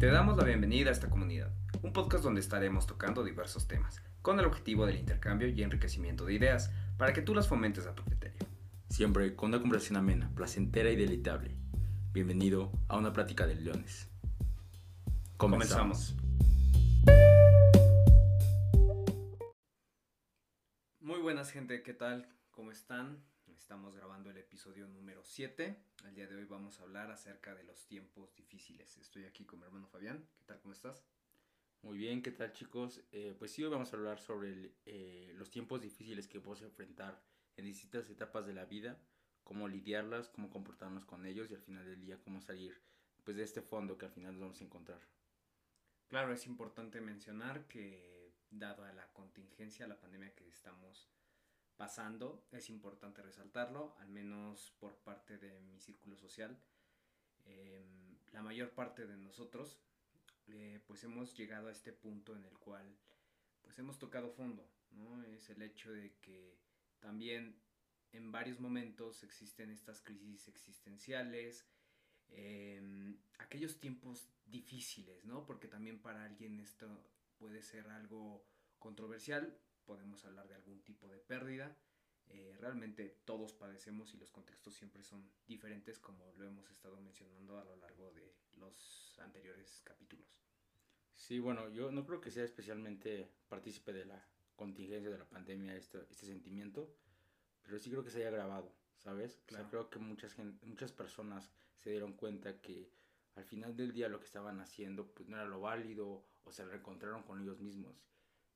Te damos la bienvenida a esta comunidad, un podcast donde estaremos tocando diversos temas, con el objetivo del intercambio y enriquecimiento de ideas, para que tú las fomentes a tu criterio. Siempre con una conversación amena, placentera y deleitable. Bienvenido a una plática de leones. Comenzamos. Muy buenas gente, ¿qué tal? ¿Cómo están? Estamos grabando el episodio número 7. El día de hoy vamos a hablar acerca de los tiempos difíciles. Estoy aquí con mi hermano Fabián. ¿Qué tal? ¿Cómo estás? Muy bien, ¿qué tal chicos? Eh, pues sí, hoy vamos a hablar sobre el, eh, los tiempos difíciles que podemos enfrentar en distintas etapas de la vida, cómo lidiarlas, cómo comportarnos con ellos y al final del día cómo salir pues, de este fondo que al final nos vamos a encontrar. Claro, es importante mencionar que dado a la contingencia, la pandemia que estamos pasando, es importante resaltarlo, al menos por parte de mi círculo social. Em, la mayor parte de nosotros, eh, pues hemos llegado a este punto en el cual, pues hemos tocado fondo, ¿no? Es el hecho de que también en varios momentos existen estas crisis existenciales, em, aquellos tiempos difíciles, ¿no? Porque también para alguien esto puede ser algo controversial, podemos hablar de algún tipo de pérdida. Eh, realmente todos padecemos y los contextos siempre son diferentes como lo hemos estado mencionando a lo largo de los anteriores capítulos. Sí, bueno, yo no creo que sea especialmente partícipe de la contingencia de la pandemia este, este sentimiento, pero sí creo que se haya grabado, ¿sabes? Claro. creo que muchas, muchas personas se dieron cuenta que al final del día lo que estaban haciendo pues no era lo válido o se reencontraron con ellos mismos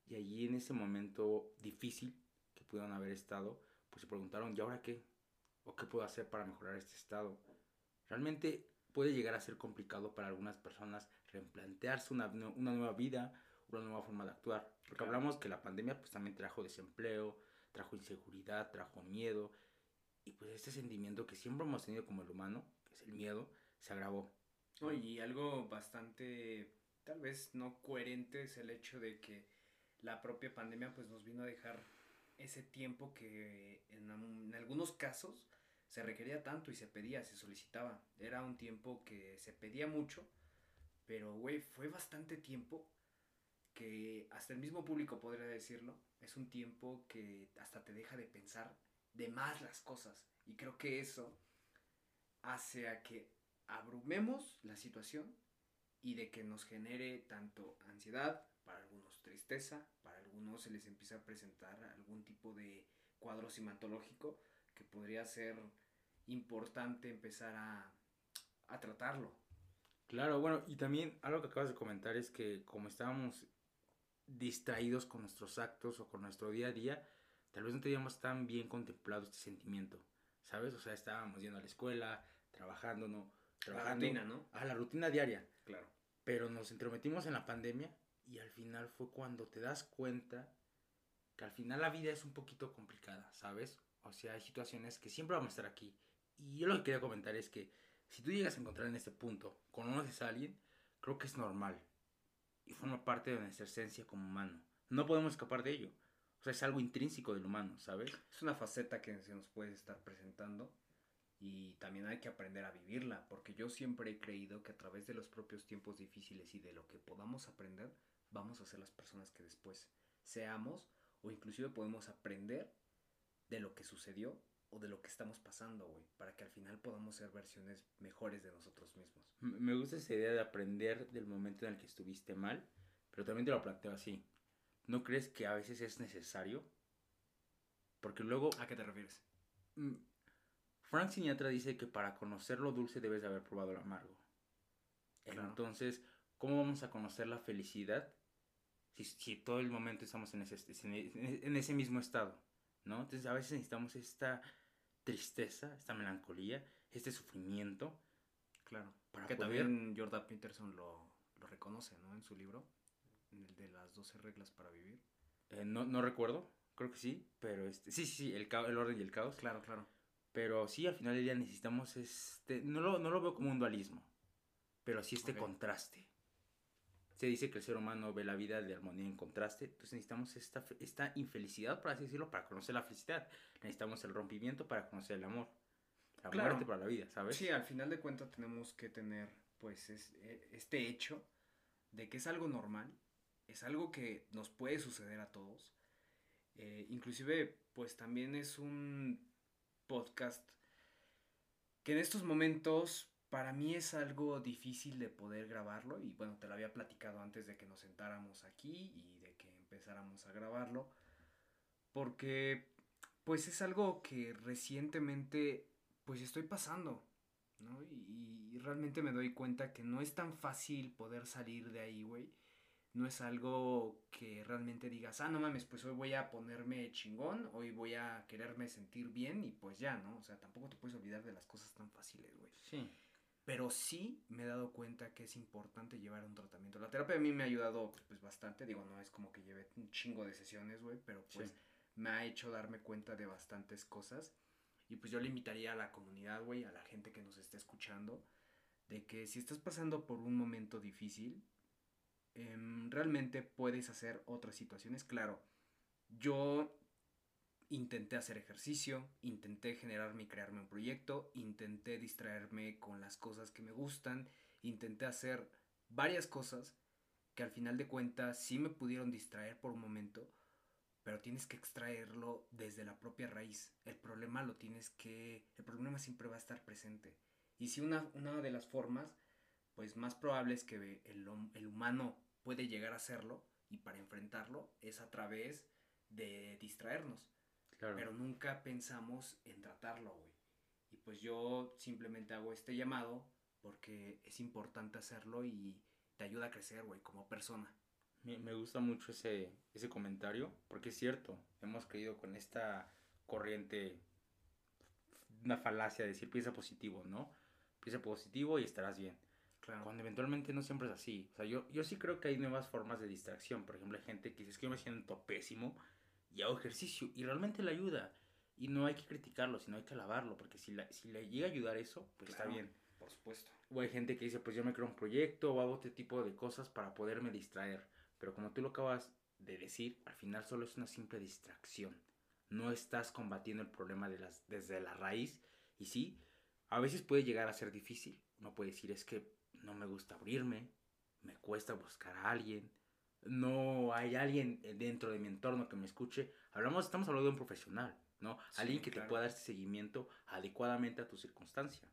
y allí en ese momento difícil que pudieron haber estado, pues se preguntaron, ¿y ahora qué? ¿O qué puedo hacer para mejorar este estado? Realmente puede llegar a ser complicado para algunas personas replantearse una, una nueva vida, una nueva forma de actuar. Porque claro. hablamos que la pandemia pues también trajo desempleo, trajo inseguridad, trajo miedo. Y pues este sentimiento que siempre hemos tenido como el humano, que es el miedo, se agravó. Oh, y algo bastante, tal vez no coherente, es el hecho de que la propia pandemia pues nos vino a dejar ese tiempo que en, algunos casos se requería tanto y se pedía, se solicitaba. Era un tiempo que se pedía mucho, pero güey, fue bastante tiempo que hasta el mismo público podría decirlo. Es un tiempo que hasta te deja de pensar de más las cosas. Y creo que eso hace a que abrumemos la situación y de que nos genere tanto ansiedad, para algunos tristeza, para algunos se les empieza a presentar algún tipo de cuadro cimatológico que podría ser importante empezar a, a tratarlo. Claro, bueno, y también algo que acabas de comentar es que como estábamos distraídos con nuestros actos o con nuestro día a día, tal vez no teníamos tan bien contemplado este sentimiento, ¿sabes? O sea, estábamos yendo a la escuela, trabajando, ¿no? Trabajando, la rutina, ¿no? A la rutina diaria. Claro. Pero nos entrometimos en la pandemia y al final fue cuando te das cuenta que al final la vida es un poquito complicada, ¿sabes? O sea, hay situaciones que siempre vamos a estar aquí. Y yo lo que quería comentar es que si tú llegas a encontrar en este punto, conoces a alguien, creo que es normal. Y forma parte de nuestra esencia como humano. No podemos escapar de ello. O sea, es algo intrínseco del humano, ¿sabes? Es una faceta que se nos puede estar presentando y también hay que aprender a vivirla, porque yo siempre he creído que a través de los propios tiempos difíciles y de lo que podamos aprender, vamos a ser las personas que después seamos o inclusive podemos aprender de lo que sucedió o de lo que estamos pasando, güey, para que al final podamos ser versiones mejores de nosotros mismos. Me gusta esa idea de aprender del momento en el que estuviste mal, pero también te lo planteo así. ¿No crees que a veces es necesario? Porque luego... ¿A qué te refieres? Frank Sinatra dice que para conocer lo dulce debes de haber probado lo amargo. Claro. Entonces, ¿cómo vamos a conocer la felicidad si, si todo el momento estamos en ese, en ese mismo estado? ¿no? Entonces, a veces necesitamos esta tristeza, esta melancolía, este sufrimiento. Claro. Para que poder... también Jordan Peterson lo, lo, reconoce, ¿no? En su libro, el de las 12 reglas para vivir. Eh, no, no recuerdo, creo que sí, pero este, sí, sí, sí, el, el orden y el caos. Claro, claro. Pero sí, al final del día necesitamos este, no lo, no lo veo como un dualismo, pero sí este okay. contraste. Se dice que el ser humano ve la vida de armonía en contraste, entonces necesitamos esta, esta infelicidad, por así decirlo, para conocer la felicidad. Necesitamos el rompimiento para conocer el amor. La claro. muerte para la vida, ¿sabes? Sí, al final de cuentas tenemos que tener pues es, e, este hecho de que es algo normal, es algo que nos puede suceder a todos. Eh, inclusive, pues también es un podcast que en estos momentos para mí es algo difícil de poder grabarlo y bueno, te lo había platicado antes de que nos sentáramos aquí y de que empezáramos a grabarlo, porque pues es algo que recientemente pues estoy pasando, ¿no? Y, y realmente me doy cuenta que no es tan fácil poder salir de ahí, güey no es algo que realmente digas, ah, no mames, pues hoy voy a ponerme chingón, hoy voy a quererme sentir bien y pues ya, ¿no? O sea, tampoco te puedes olvidar de las cosas tan fáciles, güey. Sí. Pero sí me he dado cuenta que es importante llevar un tratamiento. La terapia a mí me ha ayudado pues bastante, digo, no es como que lleve un chingo de sesiones, güey, pero pues me ha hecho darme cuenta de bastantes cosas. Y pues yo le invitaría a la comunidad, güey, a la gente que nos esté escuchando, de que si estás pasando por un momento difícil, Em, realmente puedes hacer otras situaciones. Claro, yo intenté hacer ejercicio, intenté generarme y crearme un proyecto, intenté distraerme con las cosas que me gustan, intenté hacer varias cosas que al final de cuentas sí me pudieron distraer por un momento, pero tienes que extraerlo desde la propia raíz. El problema lo tienes que... El problema siempre va a estar presente. Y si una, una de las formas, pues más probable es que el, el humano puede llegar a hacerlo y para enfrentarlo es a través de distraernos. Pero nunca pensamos en tratarlo, güey. Y pues yo simplemente hago este llamado porque es importante hacerlo y te ayuda a crecer, güey, como persona. Me, me, gusta mucho ese, ese comentario porque es cierto, hemos creído con esta corriente, una falacia de decir piensa positivo, ¿no? Piensa positivo y estarás bien. Cuando eventualmente no siempre es así. O sea, yo, yo sí creo que hay nuevas formas de distracción. Por ejemplo, hay gente que dice, es que yo me siento pésimo y hago ejercicio y realmente le ayuda. Y no hay que criticarlo, sino hay que alabarlo, porque si, si le llega a ayudar eso, pues está bien. Por supuesto. O hay gente que dice, pues yo me creo un proyecto o hago este tipo de cosas para poderme distraer. Pero como tú lo acabas de decir, al final solo es una simple distracción. No estás combatiendo el problema de las, desde la raíz. Y sí, a veces puede llegar a ser difícil. No puede decir, es que no me gusta abrirme, me cuesta buscar a alguien, no hay alguien dentro de mi entorno que me escuche. Hablamos, estamos hablando de un profesional, ¿no? alguien que te pueda dar este seguimiento adecuadamente a tu circunstancia.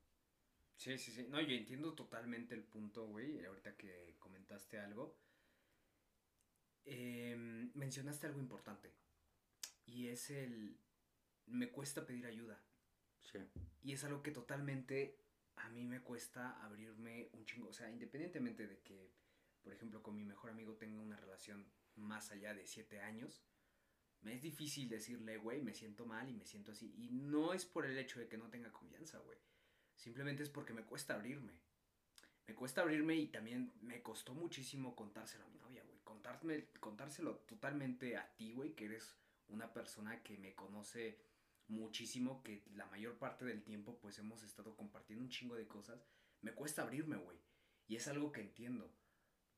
Sí, sí, sí. No, yo entiendo totalmente el punto, güey, ahorita que comentaste algo. Em, mencionaste algo importante. Y es el... Me cuesta pedir ayuda. Sí. Y es algo que totalmente a mí me cuesta abrirme un chingo. O sea, independientemente de que, por ejemplo, con mi mejor amigo tenga una relación más allá de siete años, me es difícil decirle, güey, me siento mal y me siento así. Y no es por el hecho de que no tenga confianza, güey. Simplemente es porque me cuesta abrirme. Me cuesta abrirme y también me costó muchísimo contárselo a mi novia, güey. contárselo totalmente a ti, güey, que eres una persona que me conoce muchísimo, que la mayor parte del tiempo pues hemos estado compartiendo un chingo de cosas, me cuesta abrirme, güey. Y es algo que entiendo.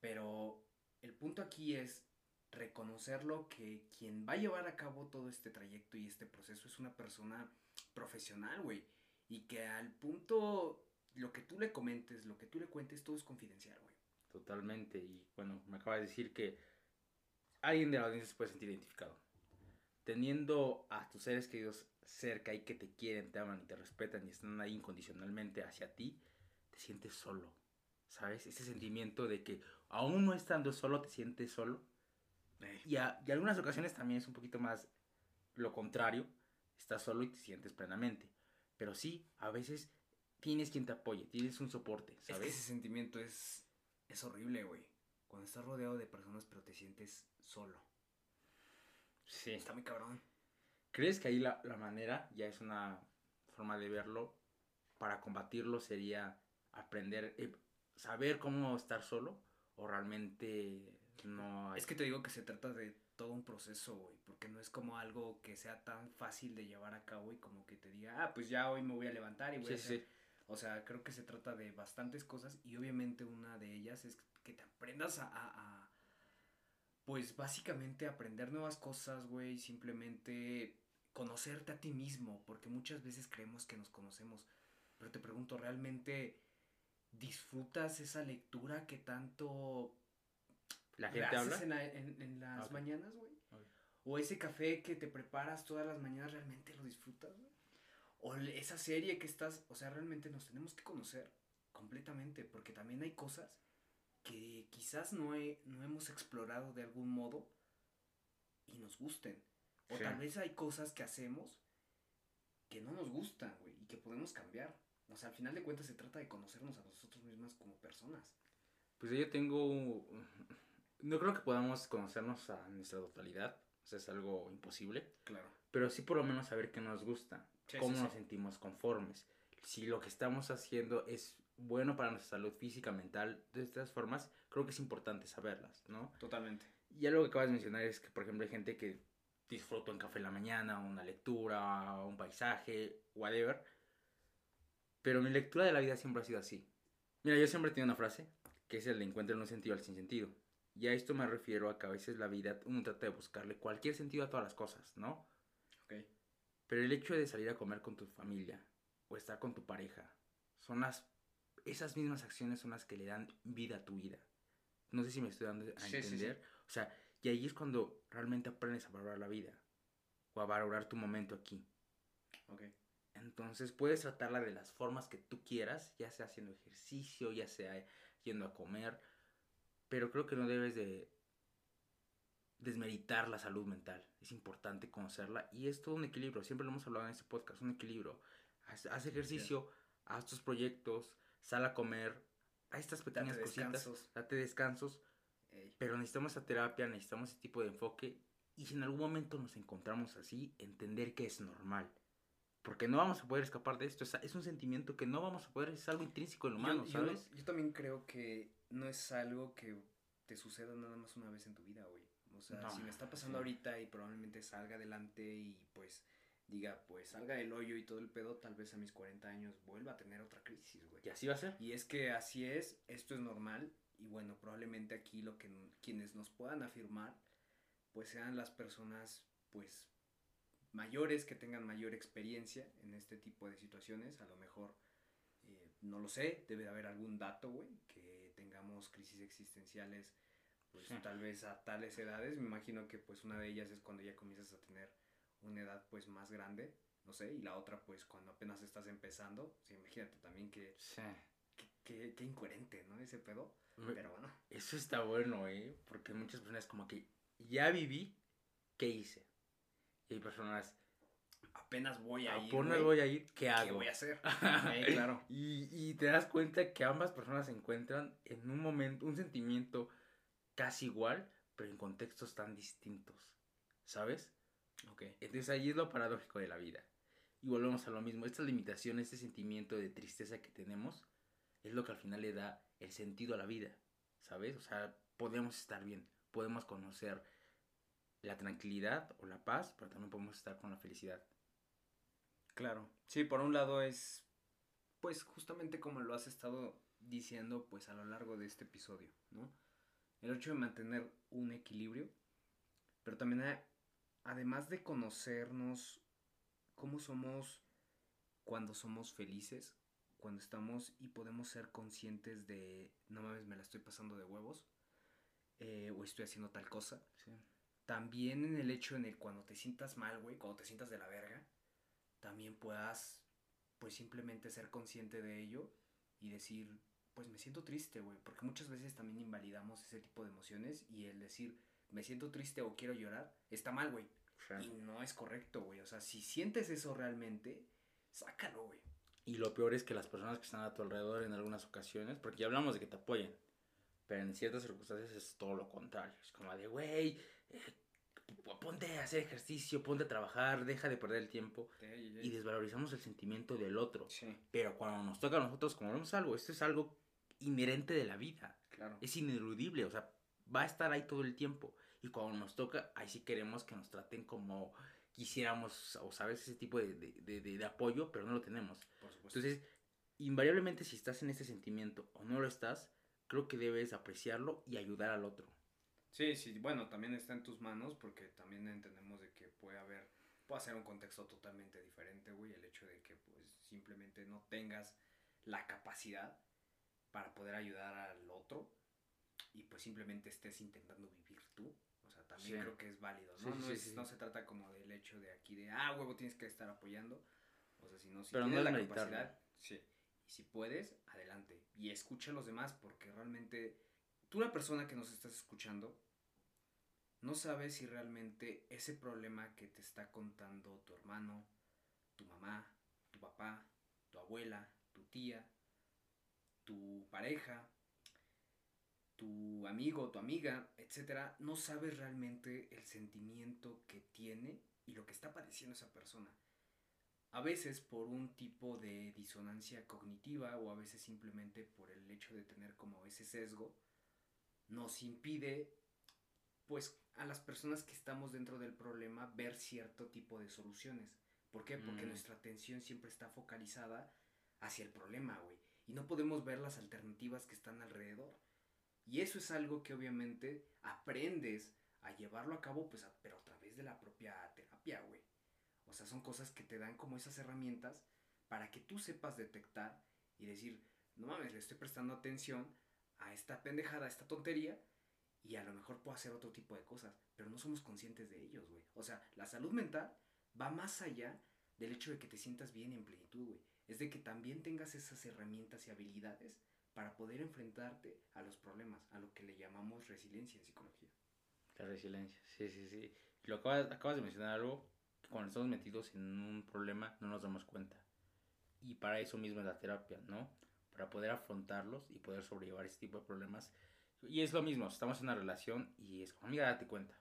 Pero el punto aquí es reconocerlo que quien va a llevar a cabo todo este trayecto y este proceso es una persona profesional, güey. Y que al punto, lo que tú le comentes, lo que tú le cuentes, todo es confidencial, güey. Totalmente. Y bueno, me acaba de decir que alguien de la audiencia se puede sentir identificado. Teniendo a tus seres queridos cerca y que te quieren, te aman y te respetan y están ahí incondicionalmente hacia ti, te sientes solo. ¿Sabes? Ese sentimiento de que aún no estando solo, te sientes solo. Y, a, y algunas ocasiones también es un poquito más lo contrario. Estás solo y te sientes plenamente. Pero sí, a veces tienes quien te apoye, tienes un soporte, ¿sabes? ese sentimiento es, es horrible, güey. Cuando estás rodeado de personas pero te sientes solo. Sí. Está muy cabrón. ¿Crees que ahí la, manera, ya es una forma de verlo, para combatirlo sería aprender, eh, saber cómo estar solo o realmente no hay... Es que te digo que se trata de todo un proceso, güey, porque no es como algo que sea tan fácil de llevar a cabo y como que te diga, ah, pues ya hoy me voy a levantar y voy a hacer... O sea, creo que se trata de bastantes cosas y obviamente una de ellas es que te aprendas a pues básicamente aprender nuevas cosas, güey, simplemente conocerte a ti mismo, porque muchas veces creemos que nos conocemos, pero te pregunto, ¿realmente disfrutas esa lectura que tanto la gente habla en, las mañanas, güey. O ese café que te preparas todas las mañanas, ¿realmente lo disfrutas, güey? O esa serie que estás, o sea, realmente nos tenemos que conocer completamente, porque también hay cosas que quizás no, no hemos explorado de algún modo y nos gusten. O tal vez hay cosas que hacemos que no nos gustan, güey, y que podemos cambiar. O sea, al final de cuentas se trata de conocernos a nosotros mismas como personas. Pues yo tengo... No creo que podamos conocernos a nuestra totalidad. O sea, es algo imposible. Claro. Pero sí por lo menos saber qué nos gusta. cómo nos sentimos conformes. Si lo que estamos haciendo es bueno para nuestra salud física, mental, de estas formas, creo que es importante saberlas, ¿no? Totalmente. Y algo que acabas de mencionar es que, por ejemplo, hay gente que disfruta un café en la mañana, una lectura, un paisaje, whatever. Pero mi lectura de la vida siempre ha sido así. Mira, yo siempre he tenido una frase, que es el de encuentra un sentido al sin sentido. Y a esto me refiero a que a veces la vida uno trata de buscarle cualquier sentido a todas las cosas, ¿no? Ok. Pero el hecho de salir a comer con tu familia o estar con tu pareja, son las... Esas mismas acciones son las que le dan vida a tu vida. No sé si me estoy dando a entender. O sea, y ahí es cuando realmente aprendes a valorar la vida. O a valorar tu momento aquí. Ok. Entonces puedes tratarla de las formas que tú quieras, ya sea haciendo ejercicio, ya sea yendo a comer pero creo que no debes de desmeritar la salud mental. Es importante conocerla y es todo un equilibrio. Siempre lo hemos hablado en este podcast, un equilibrio. Haz, ejercicio, haz tus proyectos, sal a comer, a estas pequeñas cositas, date descansos. Pero necesitamos esa terapia, necesitamos ese tipo de enfoque. Y si en algún momento nos encontramos así, entender que es normal. Porque no vamos a poder escapar de esto. Es, un sentimiento que no vamos a poder, es algo intrínseco en el humano, ¿sabes? yo también creo que no es algo que te suceda nada más una vez en tu vida, güey. O sea, si me está pasando ahorita y probablemente salga adelante y pues diga, pues salga del hoyo y todo el pedo, tal vez a mis 40 años vuelva a tener otra crisis, güey. Y así va a ser. Y es que así es, esto es normal y bueno, probablemente aquí lo que quienes nos puedan afirmar pues sean las personas pues mayores que tengan mayor experiencia en este tipo de situaciones, a lo mejor eh, no lo sé, debe de haber algún dato, güey, que tengamos crisis existenciales, pues tal vez a tales edades, me imagino que pues una de ellas es cuando ya comienzas a tener una edad pues más grande, no sé, y la otra pues cuando apenas estás empezando, imagínate también que, sí. Que, incoherente, ¿no? Ese pedo, pero bueno. Eso está bueno, ¿eh? Porque muchas personas como que ya viví, ¿qué hice? Y hay personas, apenas voy a ir. Apenas voy a ir, ¿qué hago? ¿Qué voy a hacer? claro. Y, y, te das cuenta que ambas personas se encuentran en un momento, un sentimiento casi igual, pero en contextos tan distintos. ¿Sabes? Ok. Entonces ahí es lo paradójico de la vida. Y volvemos a lo mismo. Esta limitación, este sentimiento de tristeza que tenemos, es lo que al final le da el sentido a la vida. ¿Sabes? O sea, podemos estar bien, podemos conocer la tranquilidad o la paz, pero también podemos estar con la felicidad. Claro. Sí, por un lado es, pues justamente como lo has estado diciendo, pues a lo largo de este episodio, ¿no? El hecho de mantener un equilibrio, pero también además de conocernos cómo somos cuando somos felices, cuando estamos y podemos ser conscientes de, no mames, me la estoy pasando de huevos, eh, o estoy haciendo tal cosa. También en el hecho en el cuando te sientas mal, güey, cuando te sientas de la verga, también puedas pues simplemente ser consciente de ello y decir, pues me siento triste, güey, porque muchas veces también invalidamos ese tipo de emociones y el decir, me siento triste o quiero llorar, está mal, güey. Y no es correcto, güey. O sea, si sientes eso realmente, sácalo, güey. Y lo peor es que las personas que están a tu alrededor en algunas ocasiones, porque ya hablamos de que te apoyen, pero en ciertas circunstancias es todo lo contrario. Es como de, güey, eh, ponte a hacer ejercicio, ponte a trabajar, deja de perder el tiempo. Y desvalorizamos el sentimiento del otro. Pero cuando nos toca a nosotros, como vemos algo, esto es algo inherente de la vida. Claro. Es ineludible, o sea, va a estar ahí todo el tiempo. Y cuando nos toca, ahí sí queremos que nos traten como quisiéramos, o sabes, ese tipo de, de, de, apoyo, pero no lo tenemos. Entonces, invariablemente si estás en ese sentimiento o no lo estás, creo que debes apreciarlo y ayudar al otro. Sí, sí, bueno, también está en tus manos porque también entendemos de que puede haber, puede ser un contexto totalmente diferente, güey, el hecho de que pues simplemente no tengas la capacidad para poder ayudar al otro y pues simplemente estés intentando vivir tú. O sea, también creo que es válido, ¿no? no, no, se trata como del hecho de aquí de, ah, huevo, tienes que estar apoyando. O sea, si no, si Pero tienes la capacidad, sí. Y si puedes, adelante. Y escucha a los demás porque realmente tú la persona que nos estás escuchando, no sabes si realmente ese problema que te está contando tu hermano, tu mamá, tu papá, tu abuela, tu tía, tu pareja, tu amigo, tu amiga, etcétera, no sabes realmente el sentimiento que tiene y lo que está padeciendo esa persona. A veces por un tipo de disonancia cognitiva o a veces simplemente por el hecho de tener como ese sesgo, nos impide, pues, a las personas que estamos dentro del problema ver cierto tipo de soluciones. ¿Por qué? Porque mm. nuestra atención siempre está focalizada hacia el problema, güey. Y no podemos ver las alternativas que están alrededor. Y eso es algo que obviamente aprendes a llevarlo a cabo, pues, pero a través de la propia terapia, güey. O sea, son cosas que te dan como esas herramientas para que tú sepas detectar y decir, no mames, le estoy prestando atención a esta pendejada, a esta tontería, y a lo mejor puedo hacer otro tipo de cosas, pero no somos conscientes de ellos, güey. O sea, la salud mental va más allá del hecho de que te sientas bien en plenitud, güey. Es de que también tengas esas herramientas y habilidades para poder enfrentarte a los problemas, a lo que le llamamos resiliencia en psicología. La resiliencia, sí, sí, sí. Lo acabas, acabas de mencionar algo que cuando estamos metidos en un problema no nos damos cuenta. Y para eso mismo es la terapia, ¿no? Para poder afrontarlos y poder sobrellevar ese tipo de problemas. Y es lo mismo, estamos en una relación y es como, amiga, date cuenta.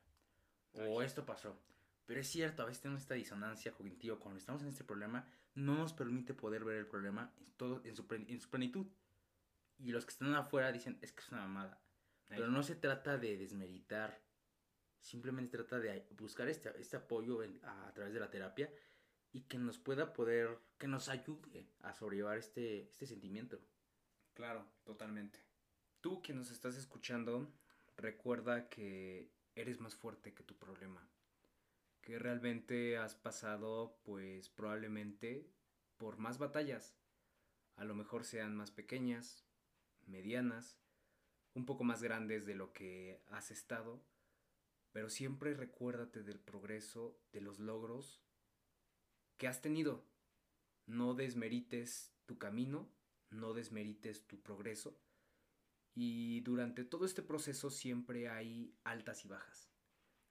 O esto pasó. Pero es cierto, a veces tenemos esta disonancia cognitiva. Cuando estamos en este problema, no nos permite poder ver el problema en, todo, en, su, en su plenitud. Y los que están afuera dicen, es que es una mamada. Pero no se trata de desmeritar. Simplemente trata de buscar este, este apoyo a, través de la terapia y que nos pueda poder, que nos ayude a sobrellevar este, este sentimiento. Claro, totalmente. Tú que nos estás escuchando, recuerda que eres más fuerte que tu problema. Que realmente has pasado, pues probablemente, por más batallas. A lo mejor sean más pequeñas, medianas, un poco más grandes de lo que has estado, pero siempre recuérdate del progreso, de los logros que has tenido. No desmerites tu camino, no desmerites tu progreso. Y durante todo este proceso siempre hay altas y bajas.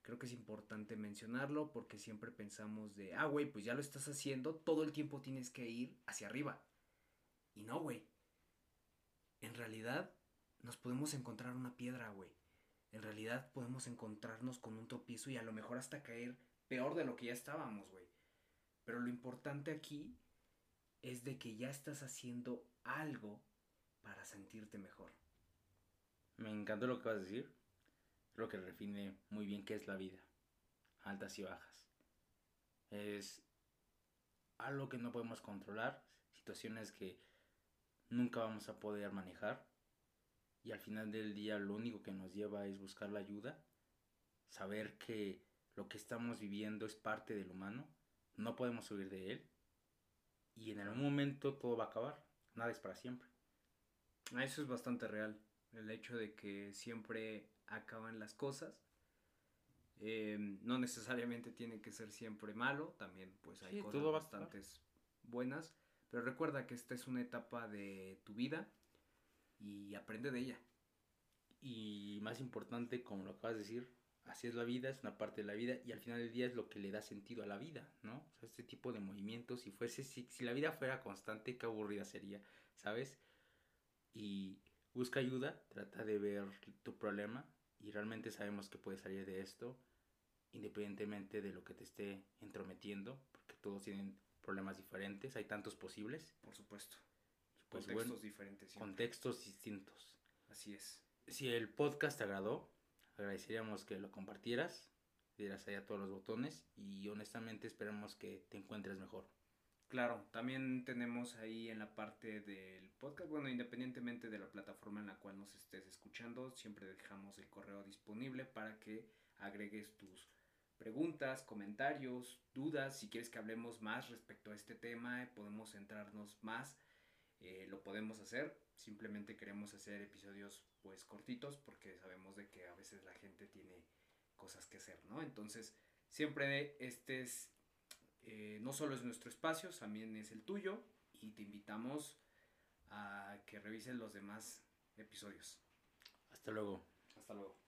Creo que es importante mencionarlo porque siempre pensamos de, ah, güey, pues ya lo estás haciendo, todo el tiempo tienes que ir hacia arriba. Y no, güey en realidad nos podemos encontrar una piedra, güey. En realidad podemos encontrarnos con un tropiezo y a lo mejor hasta caer peor de lo que ya estábamos, güey. Pero lo importante aquí es de que ya estás haciendo algo para sentirte mejor. Me encantó lo que vas a decir. Creo que define muy bien qué es la vida. Altas y bajas. Es algo que no podemos controlar. Situaciones que nunca vamos a poder manejar y al final del día lo único que nos lleva es buscar la ayuda, saber que lo que estamos viviendo es parte del humano, no podemos huir de él y en algún momento todo va a acabar, nada es para siempre. Eso es bastante real, el hecho de que siempre acaban las cosas. Eh, no necesariamente tiene que ser siempre malo, también pues hay cosas bastante buenas. Pero recuerda que esta es una etapa de tu vida y aprende de ella. Y más importante, como lo acabas de decir, así es la vida, es una parte de la vida y al final del día es lo que le da sentido a la vida, ¿no? O sea, este tipo de movimientos, si fuese, si, si la vida fuera constante, qué aburrida sería, ¿sabes? Y busca ayuda, trata de ver tu problema y realmente sabemos que puedes salir de esto independientemente de lo que te esté entrometiendo, porque todos tienen problemas diferentes, hay tantos posibles. Por supuesto. Pues contextos diferentes. Contextos distintos. Así es. Si el podcast te agradó, agradeceríamos que lo compartieras, dieras ahí a todos los botones y honestamente esperamos que te encuentres mejor. Claro, también tenemos ahí en la parte del podcast, bueno, independientemente de la plataforma en la cual nos estés escuchando, siempre dejamos el correo disponible para que agregues tus preguntas, comentarios, dudas, si quieres que hablemos más respecto a este tema, podemos centrarnos más eh, lo podemos hacer. Simplemente queremos hacer episodios pues cortitos porque sabemos de que a veces la gente tiene cosas que hacer, ¿no? Entonces, siempre este es, eh, no solo es nuestro espacio, también es el tuyo y te invitamos a que revisen los demás episodios. Hasta luego. Hasta luego.